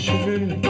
je veux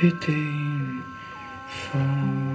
It ain't far.